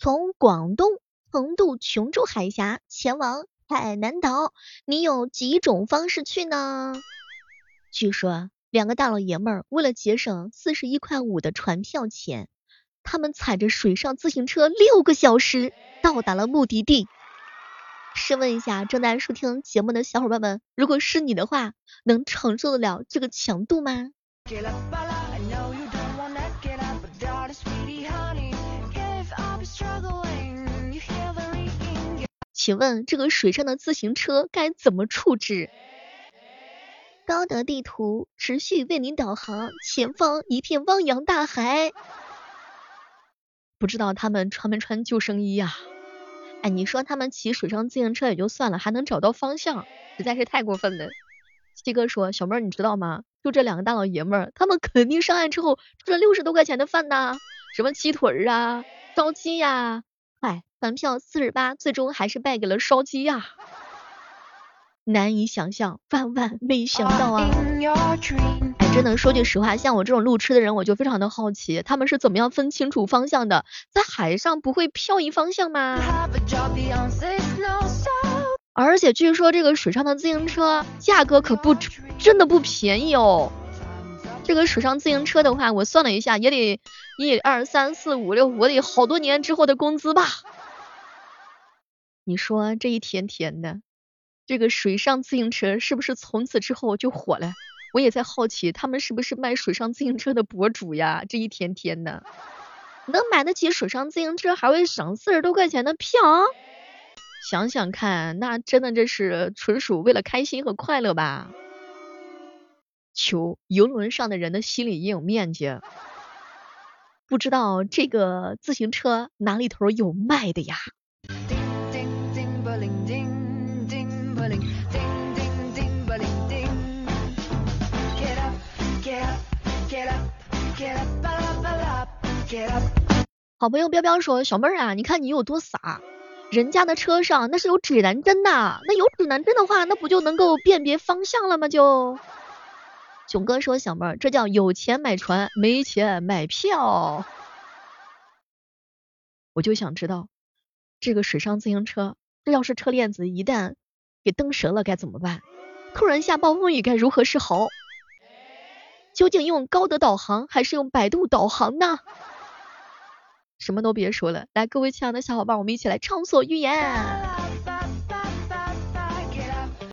从广东横渡琼州海峡前往海南岛，你有几种方式去呢？据说两个大老爷们儿为了节省四十一块五的船票钱，他们踩着水上自行车六个小时到达了目的地。试问一下正在收听节目的小伙伴们，如果是你的话，能承受得了这个强度吗？请问这个水上的自行车该怎么处置？高德地图持续为您导航，前方一片汪洋大海。不知道他们穿没穿救生衣呀？哎，你说他们骑水上自行车也就算了，还能找到方向，实在是太过分了。七哥说，小妹儿你知道吗？就这两个大老爷们儿，他们肯定上岸之后吃了六十多块钱的饭呐，什么鸡腿儿啊、烧鸡呀，饭票四十八，最终还是败给了烧鸡呀。难以想象，万万没想到啊！哎，真的说句实话，像我这种路痴的人，我就非常的好奇，他们是怎么样分清楚方向的？在海上不会漂移方向吗？而且据说这个水上的自行车价格可不真的不便宜哦。这个水上自行车的话，我算了一下，也得一二三四五六，我得好多年之后的工资吧？你说这一天天的。这个水上自行车是不是从此之后就火了？我也在好奇，他们是不是卖水上自行车的博主呀？这一天天的，能买得起水上自行车，还会省四十多块钱的票？想想看，那真的这是纯属为了开心和快乐吧？求游轮上的人的心理阴影面积，不知道这个自行车哪里头有卖的呀？好朋友彪彪说：“小妹儿啊，你看你有多傻，人家的车上那是有指南针的，那有指南针的话，那不就能够辨别方向了吗？”就囧哥说：“小妹儿，这叫有钱买船，没钱买票。”我就想知道，这个水上自行车，这要是车链子一旦给蹬折了该怎么办？突然下暴风雨该如何是好？究竟用高德导航还是用百度导航呢？什么都别说了，来，各位亲爱的小伙伴，我们一起来畅所欲言。